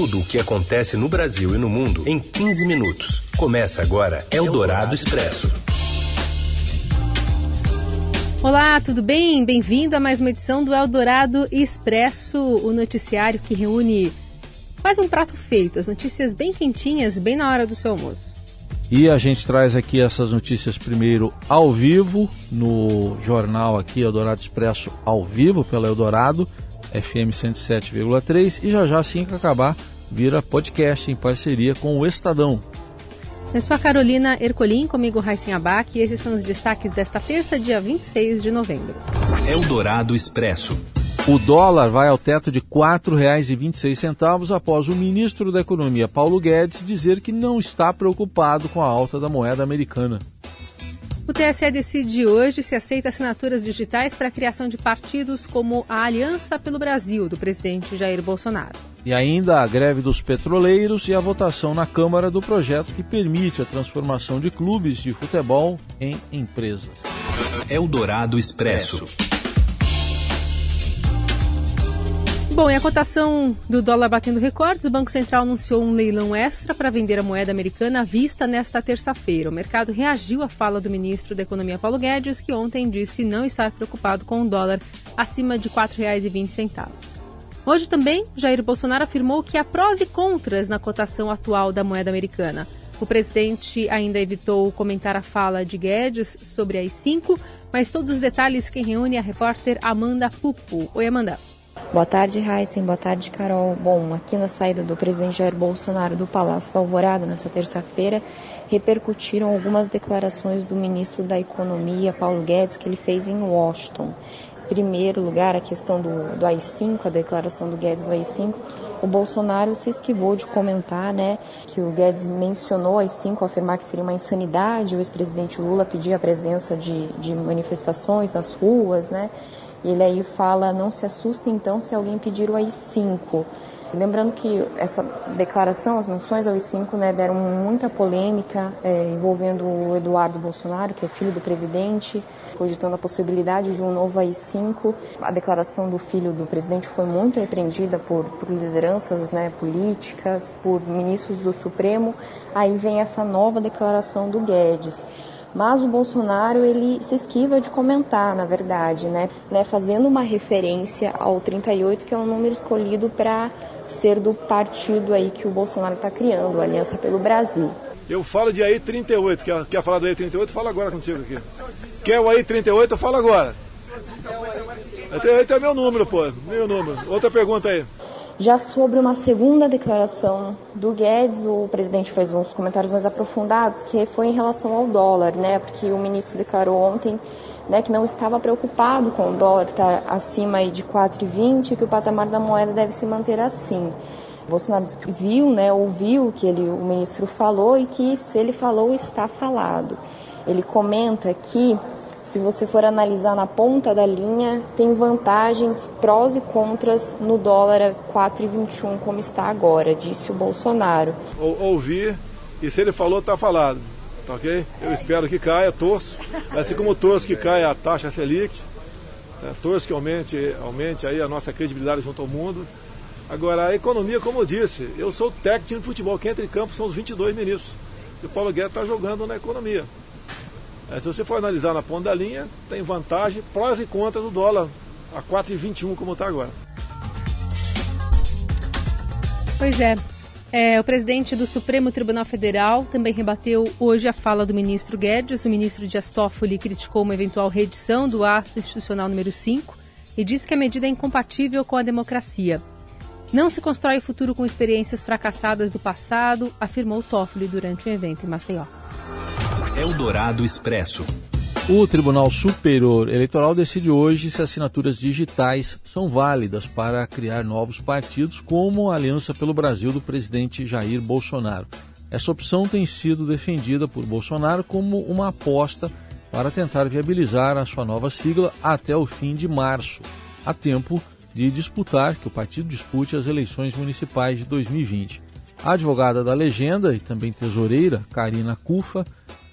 tudo o que acontece no Brasil e no mundo em 15 minutos. Começa agora Eldorado Expresso. Olá, tudo bem? Bem-vindo a mais uma edição do Eldorado Expresso, o noticiário que reúne quase um prato feito, as notícias bem quentinhas, bem na hora do seu almoço. E a gente traz aqui essas notícias primeiro ao vivo, no jornal aqui Eldorado Expresso ao vivo pela Eldorado FM 107,3 e já já assim que acabar vira podcast em parceria com o Estadão. Eu sou a Carolina Ercolim, comigo Raíssen Abac e esses são os destaques desta terça, dia 26 de novembro. Eldorado Expresso. O dólar vai ao teto de R$ 4,26 após o ministro da Economia, Paulo Guedes, dizer que não está preocupado com a alta da moeda americana. O TSE decide hoje se aceita assinaturas digitais para a criação de partidos como a Aliança pelo Brasil, do presidente Jair Bolsonaro. E ainda a greve dos petroleiros e a votação na Câmara do projeto que permite a transformação de clubes de futebol em empresas. Eldorado Expresso. Bom, e a cotação do dólar batendo recordes, o Banco Central anunciou um leilão extra para vender a moeda americana à vista nesta terça-feira. O mercado reagiu à fala do ministro da Economia Paulo Guedes, que ontem disse não estar preocupado com o dólar acima de R$ 4,20. Hoje também, Jair Bolsonaro afirmou que há prós e contras na cotação atual da moeda americana. O presidente ainda evitou comentar a fala de Guedes sobre as 5, mas todos os detalhes quem reúne é a repórter Amanda Pupo. Oi, Amanda. Boa tarde, Heisen. Boa tarde, Carol. Bom, aqui na saída do presidente Jair Bolsonaro do Palácio da Alvorada, nessa terça-feira, repercutiram algumas declarações do ministro da Economia, Paulo Guedes, que ele fez em Washington. Em primeiro lugar, a questão do, do AI-5, a declaração do Guedes do AI-5, o Bolsonaro se esquivou de comentar, né, que o Guedes mencionou AI-5 ao afirmar que seria uma insanidade, o ex-presidente Lula pedir a presença de, de manifestações nas ruas, né, ele aí fala: não se assuste então se alguém pedir o AI-5. Lembrando que essa declaração, as menções ao AI-5, né, deram muita polêmica é, envolvendo o Eduardo Bolsonaro, que é filho do presidente, cogitando a possibilidade de um novo AI-5. A declaração do filho do presidente foi muito repreendida por, por lideranças né, políticas, por ministros do Supremo. Aí vem essa nova declaração do Guedes mas o Bolsonaro ele se esquiva de comentar, na verdade, né, né fazendo uma referência ao 38, que é um número escolhido para ser do partido aí que o Bolsonaro está criando, a Aliança pelo Brasil. Eu falo de AI 38, quer, quer falar do AI 38? Fala agora contigo aqui. Quer o AI 38? Fala agora. AI 38 é meu número, pô, meu número. Outra pergunta aí. Já sobre uma segunda declaração do Guedes, o presidente fez uns comentários mais aprofundados, que foi em relação ao dólar, né? Porque o ministro declarou ontem né, que não estava preocupado com o dólar estar acima de 4,20 e que o patamar da moeda deve se manter assim. Bolsonaro viu, né, ouviu o que ele, o ministro falou e que se ele falou, está falado. Ele comenta que se você for analisar na ponta da linha, tem vantagens, prós e contras no dólar a 4,21 como está agora, disse o Bolsonaro. Ouvi e se ele falou, está falado. Tá ok? Eu espero que caia, torço. Assim como torço que caia a taxa Selic, né? torço que aumente, aumente aí a nossa credibilidade junto ao mundo. Agora, a economia, como eu disse, eu sou técnico de futebol, quem entra em campo são os 22 ministros. E o Paulo Guedes está jogando na economia. É, se você for analisar na ponta da linha, tem vantagem, prós e contras do dólar a 4,21 como está agora. Pois é. é. O presidente do Supremo Tribunal Federal também rebateu hoje a fala do ministro Guedes. O ministro Dias Toffoli criticou uma eventual reedição do ato institucional número 5 e disse que a medida é incompatível com a democracia. Não se constrói o futuro com experiências fracassadas do passado, afirmou Toffoli durante um evento em Maceió. Eldorado Expresso. O Tribunal Superior Eleitoral decide hoje se assinaturas digitais são válidas para criar novos partidos, como a Aliança pelo Brasil do presidente Jair Bolsonaro. Essa opção tem sido defendida por Bolsonaro como uma aposta para tentar viabilizar a sua nova sigla até o fim de março, a tempo de disputar, que o partido dispute as eleições municipais de 2020. A advogada da legenda e também tesoureira, Karina Cufa,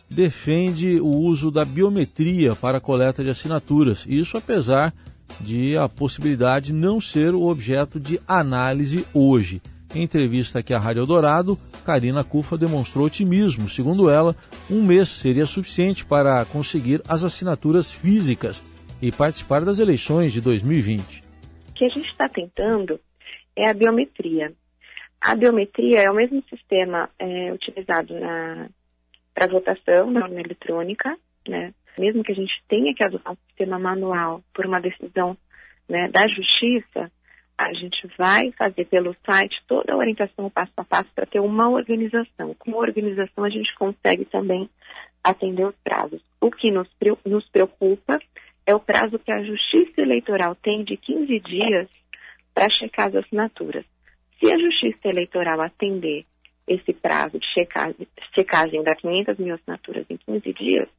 defende o uso da biometria para coleta de assinaturas. Isso apesar de a possibilidade não ser o objeto de análise hoje. Em entrevista aqui à Rádio Eldorado, Karina Cufa demonstrou otimismo. Segundo ela, um mês seria suficiente para conseguir as assinaturas físicas e participar das eleições de 2020. O que a gente está tentando é a biometria. A biometria é o mesmo sistema é, utilizado para votação na urna eletrônica, né? Mesmo que a gente tenha que adotar um sistema manual por uma decisão né, da justiça, a gente vai fazer pelo site toda a orientação passo a passo para ter uma organização. Com organização, a gente consegue também atender os prazos. O que nos, nos preocupa é o prazo que a Justiça Eleitoral tem de 15 dias para checar as assinaturas. Se a Justiça Eleitoral atender esse prazo de checagem, checagem das 500 mil assinaturas em 15 dias,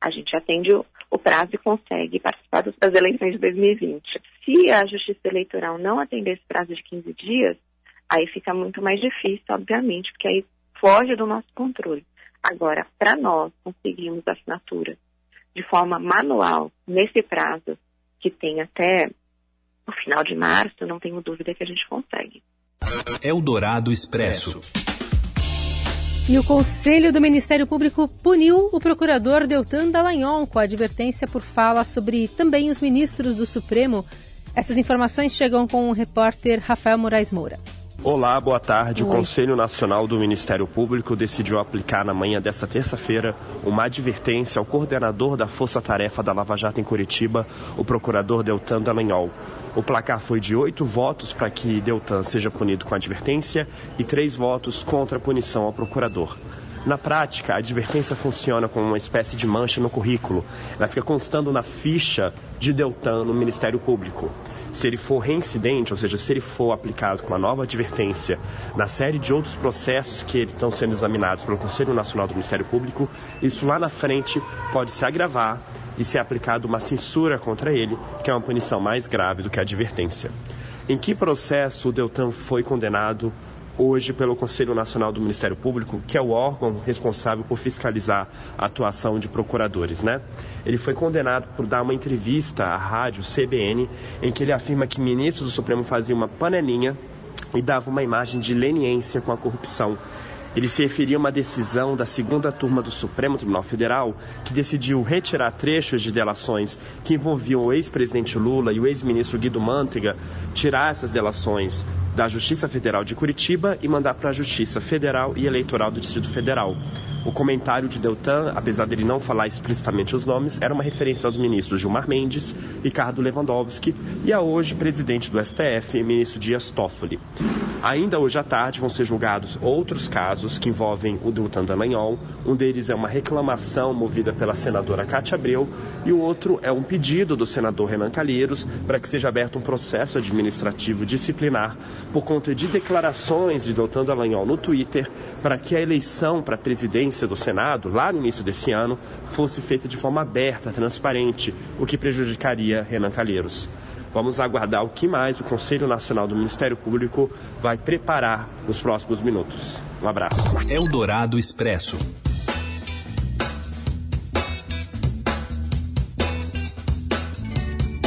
a gente atende o, o prazo e consegue participar das eleições de 2020. Se a Justiça Eleitoral não atender esse prazo de 15 dias, aí fica muito mais difícil, obviamente, porque aí foge do nosso controle. Agora, para nós conseguirmos assinatura de forma manual nesse prazo que tem até o final de março, não tenho dúvida que a gente consegue. Eldorado Expresso. E o Conselho do Ministério Público puniu o procurador Deltan Dallagnol com a advertência por fala sobre também os ministros do Supremo. Essas informações chegam com o repórter Rafael Moraes Moura. Olá, boa tarde. Oi. O Conselho Nacional do Ministério Público decidiu aplicar na manhã desta terça-feira uma advertência ao coordenador da Força Tarefa da Lava Jato em Curitiba, o procurador Deltan Dallagnol. O placar foi de oito votos para que Deltan seja punido com advertência e três votos contra a punição ao procurador. Na prática, a advertência funciona como uma espécie de mancha no currículo. Ela fica constando na ficha de Deltan no Ministério Público. Se ele for reincidente, ou seja, se ele for aplicado com uma nova advertência na série de outros processos que estão sendo examinados pelo Conselho Nacional do Ministério Público, isso lá na frente pode se agravar e ser aplicada uma censura contra ele, que é uma punição mais grave do que a advertência. Em que processo o Deltan foi condenado hoje pelo Conselho Nacional do Ministério Público, que é o órgão responsável por fiscalizar a atuação de procuradores, né? Ele foi condenado por dar uma entrevista à rádio CBN em que ele afirma que ministros do Supremo faziam uma panelinha e dava uma imagem de leniência com a corrupção ele se referia a uma decisão da segunda turma do Supremo Tribunal Federal que decidiu retirar trechos de delações que envolviam o ex-presidente Lula e o ex-ministro Guido Mantega, tirar essas delações da Justiça Federal de Curitiba e mandar para a Justiça Federal e Eleitoral do Distrito Federal. O comentário de Deltan, apesar dele não falar explicitamente os nomes, era uma referência aos ministros Gilmar Mendes, Ricardo Lewandowski e a hoje presidente do STF, ministro Dias Toffoli. Ainda hoje à tarde vão ser julgados outros casos que envolvem o Deltan Dallagnol. Um deles é uma reclamação movida pela senadora Cátia Abreu e o outro é um pedido do senador Renan Calheiros para que seja aberto um processo administrativo disciplinar por conta de declarações de Deltan Dallagnol no Twitter para que a eleição para a presidência do Senado, lá no início desse ano, fosse feita de forma aberta, transparente, o que prejudicaria Renan Calheiros. Vamos aguardar o que mais o Conselho Nacional do Ministério Público vai preparar nos próximos minutos. Um abraço. Eldorado Expresso.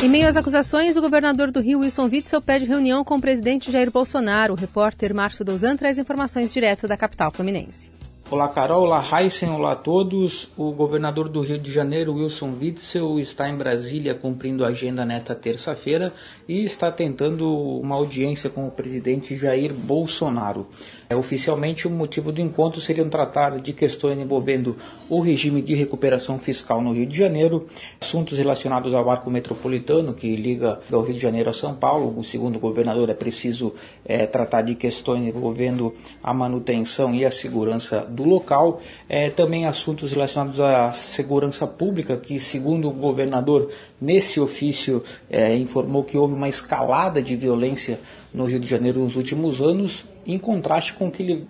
Em meio às acusações, o governador do Rio, Wilson Witzel, pede reunião com o presidente Jair Bolsonaro. O repórter Márcio Douzan traz informações direto da capital fluminense. Olá Carol, olá Heisen, olá a todos. O governador do Rio de Janeiro, Wilson Witzel, está em Brasília cumprindo a agenda nesta terça-feira e está tentando uma audiência com o presidente Jair Bolsonaro. É, oficialmente, o motivo do encontro seria tratar de questões envolvendo o regime de recuperação fiscal no Rio de Janeiro, assuntos relacionados ao arco metropolitano que liga o Rio de Janeiro a São Paulo. O segundo governador é preciso é, tratar de questões envolvendo a manutenção e a segurança do local. É, também assuntos relacionados à segurança pública, que, segundo o governador, nesse ofício é, informou que houve uma escalada de violência no Rio de Janeiro nos últimos anos em contraste com o que ele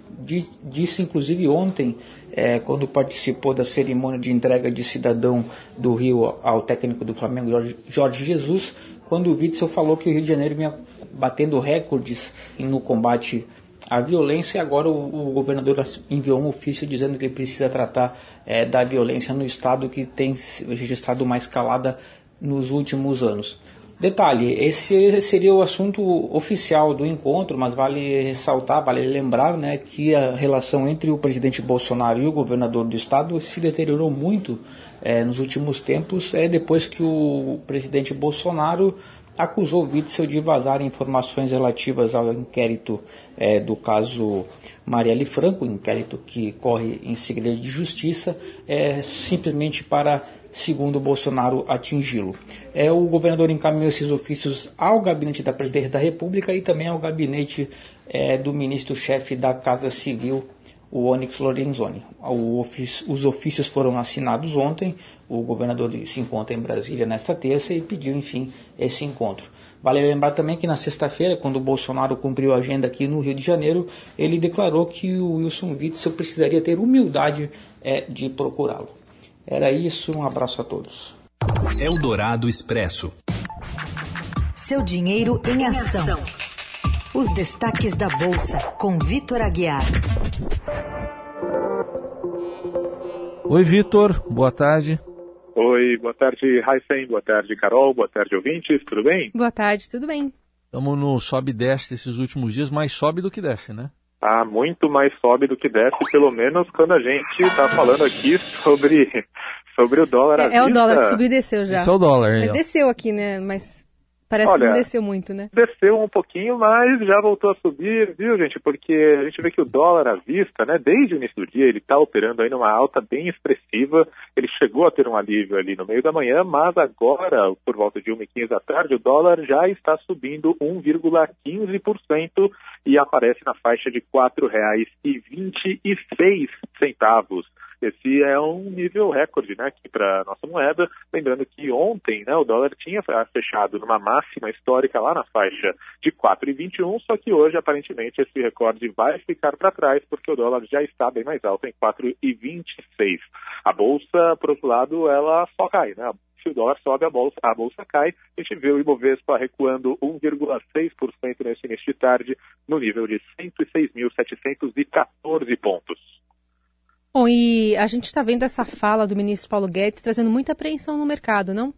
disse, inclusive ontem, é, quando participou da cerimônia de entrega de cidadão do Rio ao técnico do Flamengo, Jorge Jesus, quando o Witzel falou que o Rio de Janeiro vinha batendo recordes no combate à violência e agora o, o governador enviou um ofício dizendo que precisa tratar é, da violência no estado que tem registrado uma escalada nos últimos anos. Detalhe, esse seria o assunto oficial do encontro, mas vale ressaltar, vale lembrar né, que a relação entre o presidente Bolsonaro e o governador do estado se deteriorou muito é, nos últimos tempos, é, depois que o presidente Bolsonaro acusou Witzel de vazar informações relativas ao inquérito é, do caso Marielle Franco, inquérito que corre em segredo de justiça, é, simplesmente para segundo Bolsonaro, atingi-lo. É, o governador encaminhou esses ofícios ao gabinete da presidência da República e também ao gabinete é, do ministro-chefe da Casa Civil, o Onyx Lorenzoni. Ofício, os ofícios foram assinados ontem, o governador se encontra em Brasília nesta terça e pediu, enfim, esse encontro. Vale lembrar também que na sexta-feira, quando o Bolsonaro cumpriu a agenda aqui no Rio de Janeiro, ele declarou que o Wilson Witzel precisaria ter humildade é, de procurá-lo. Era isso, um abraço a todos. Eldorado Expresso. Seu dinheiro em ação. Os destaques da Bolsa, com Vitor Aguiar. Oi, Vitor, boa tarde. Oi, boa tarde, Heisen, boa tarde, Carol, boa tarde, ouvintes, tudo bem? Boa tarde, tudo bem. Estamos no sobe e desce esses últimos dias, mais sobe do que desce, né? Ah, muito mais sobe do que desce, pelo menos quando a gente está falando aqui sobre, sobre o dólar. É, é o dólar que subiu e desceu já. Esse é o dólar, Mas desceu aqui, né? Mas Parece Olha, que não desceu muito, né? Desceu um pouquinho, mas já voltou a subir, viu, gente? Porque a gente vê que o dólar à vista, né, desde o início do dia, ele está operando aí numa alta bem expressiva. Ele chegou a ter um alívio ali no meio da manhã, mas agora, por volta de 1h15 da tarde, o dólar já está subindo 1,15% e aparece na faixa de R$ 4,26. Esse é um nível recorde né, aqui para a nossa moeda. Lembrando que ontem né, o dólar tinha fechado numa máxima histórica lá na faixa de 4,21, só que hoje aparentemente esse recorde vai ficar para trás porque o dólar já está bem mais alto em 4,26. A bolsa, por outro lado, ela só cai, né? se o dólar sobe, a bolsa, a bolsa cai. A gente vê o Ibovespa recuando 1,6% nesse início de tarde, no nível de 106.714 pontos. Bom, e a gente está vendo essa fala do ministro Paulo Guedes trazendo muita apreensão no mercado, não?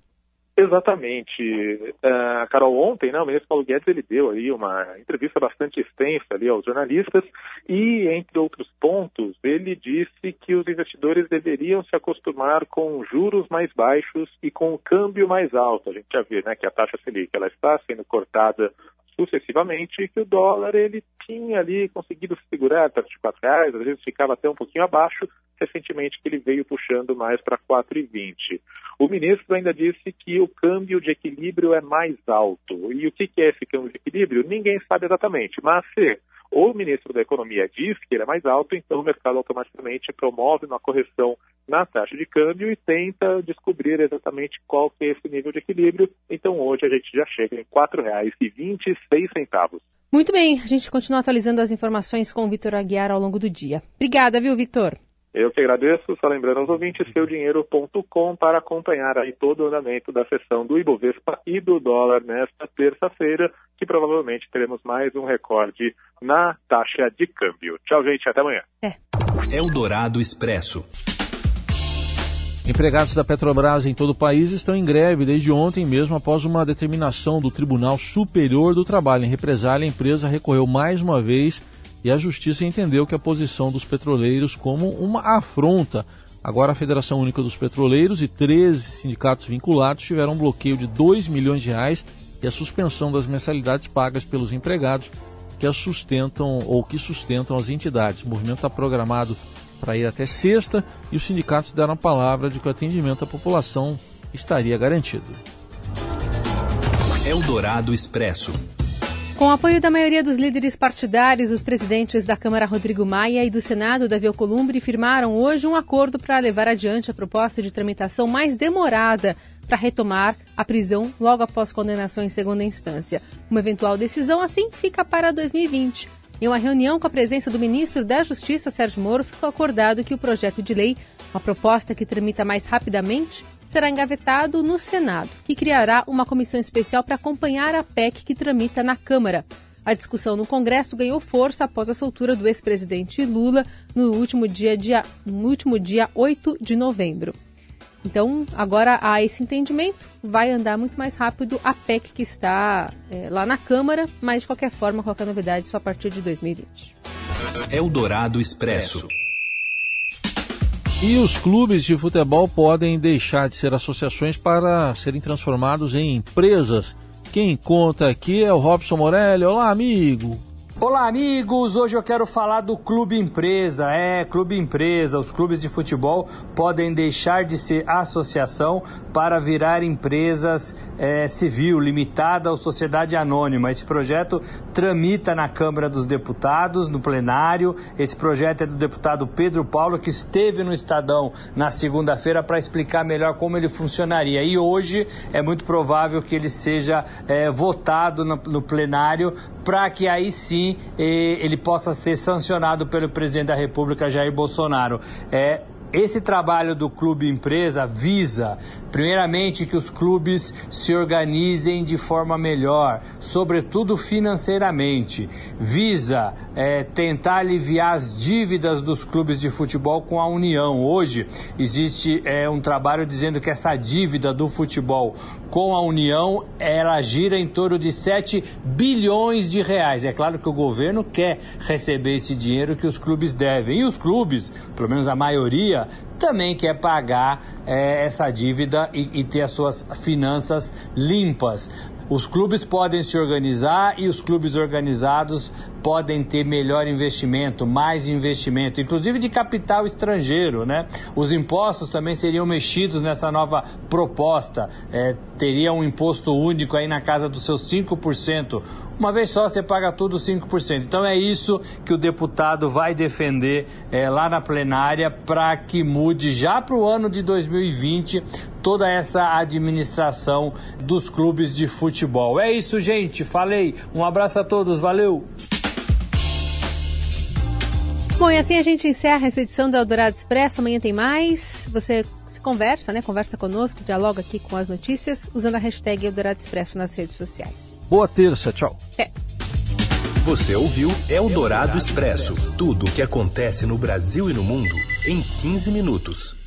Exatamente. Uh, Carol, ontem, né, o ministro Paulo Guedes ele deu aí uma entrevista bastante extensa ali aos jornalistas e, entre outros pontos, ele disse que os investidores deveriam se acostumar com juros mais baixos e com o câmbio mais alto. A gente já vê né, que a taxa Selic ela está sendo cortada sucessivamente que o dólar ele tinha ali conseguido segurar perto de R$ reais, às vezes ficava até um pouquinho abaixo, recentemente que ele veio puxando mais para 4,20. O ministro ainda disse que o câmbio de equilíbrio é mais alto. E o que é esse câmbio de equilíbrio? Ninguém sabe exatamente, mas se ou o ministro da Economia diz que ele é mais alto, então o mercado automaticamente promove uma correção na taxa de câmbio e tenta descobrir exatamente qual que é esse nível de equilíbrio. Então hoje a gente já chega em R$ 4,26. Muito bem, a gente continua atualizando as informações com o Vitor Aguiar ao longo do dia. Obrigada, viu, Vitor? Eu que agradeço, só lembrando aos ouvintes, seudinheiro.com para acompanhar aí todo o andamento da sessão do Ibovespa e do dólar nesta terça-feira, que provavelmente teremos mais um recorde na taxa de câmbio. Tchau, gente, até amanhã. É. Eldorado Expresso. Empregados da Petrobras em todo o país estão em greve desde ontem, mesmo após uma determinação do Tribunal Superior do Trabalho. Em represália, a empresa recorreu mais uma vez e a Justiça entendeu que a posição dos petroleiros como uma afronta. Agora a Federação Única dos Petroleiros e 13 sindicatos vinculados tiveram um bloqueio de 2 milhões de reais e a suspensão das mensalidades pagas pelos empregados que as sustentam ou que sustentam as entidades. O movimento está programado para ir até sexta e os sindicatos deram a palavra de que o atendimento à população estaria garantido. Eldorado Expresso. Com o apoio da maioria dos líderes partidários, os presidentes da Câmara Rodrigo Maia e do Senado Davi Alcolumbre firmaram hoje um acordo para levar adiante a proposta de tramitação mais demorada para retomar a prisão logo após condenação em segunda instância. Uma eventual decisão assim fica para 2020. Em uma reunião com a presença do ministro da Justiça, Sérgio Moro, ficou acordado que o projeto de lei, uma proposta que tramita mais rapidamente, será engavetado no Senado, que criará uma comissão especial para acompanhar a PEC que tramita na Câmara. A discussão no Congresso ganhou força após a soltura do ex-presidente Lula no último dia, dia, no último dia 8 de novembro. Então, agora há esse entendimento, vai andar muito mais rápido a PEC que está é, lá na Câmara, mas de qualquer forma, qualquer novidade só a partir de 2020. Eldorado Expresso. E os clubes de futebol podem deixar de ser associações para serem transformados em empresas. Quem conta aqui é o Robson Morelli. Olá, amigo. Olá, amigos! Hoje eu quero falar do Clube Empresa. É, Clube Empresa. Os clubes de futebol podem deixar de ser associação para virar empresas é, civil, limitada ou sociedade anônima. Esse projeto tramita na Câmara dos Deputados, no plenário. Esse projeto é do deputado Pedro Paulo, que esteve no Estadão na segunda-feira para explicar melhor como ele funcionaria. E hoje é muito provável que ele seja é, votado no, no plenário para que aí sim ele possa ser sancionado pelo presidente da República, Jair Bolsonaro. É, esse trabalho do clube empresa visa, primeiramente, que os clubes se organizem de forma melhor, sobretudo financeiramente. Visa é, tentar aliviar as dívidas dos clubes de futebol com a União. Hoje existe é, um trabalho dizendo que essa dívida do futebol com a União, ela gira em torno de 7 bilhões de reais. É claro que o governo quer receber esse dinheiro que os clubes devem. E os clubes, pelo menos a maioria, também quer pagar é, essa dívida e, e ter as suas finanças limpas. Os clubes podem se organizar e os clubes organizados podem ter melhor investimento, mais investimento, inclusive de capital estrangeiro, né? Os impostos também seriam mexidos nessa nova proposta. É, teria um imposto único aí na casa dos seus 5%. Uma vez só você paga tudo 5%. Então é isso que o deputado vai defender é, lá na plenária para que mude já para o ano de 2020 toda essa administração dos clubes de futebol. É isso, gente. Falei. Um abraço a todos. Valeu. Bom, e assim a gente encerra essa edição do Eldorado Expresso. Amanhã tem mais. Você se conversa, né? Conversa conosco, dialoga aqui com as notícias usando a hashtag Eldorado Expresso nas redes sociais. Boa terça, tchau. É. Você ouviu Eldorado Expresso tudo o que acontece no Brasil e no mundo em 15 minutos.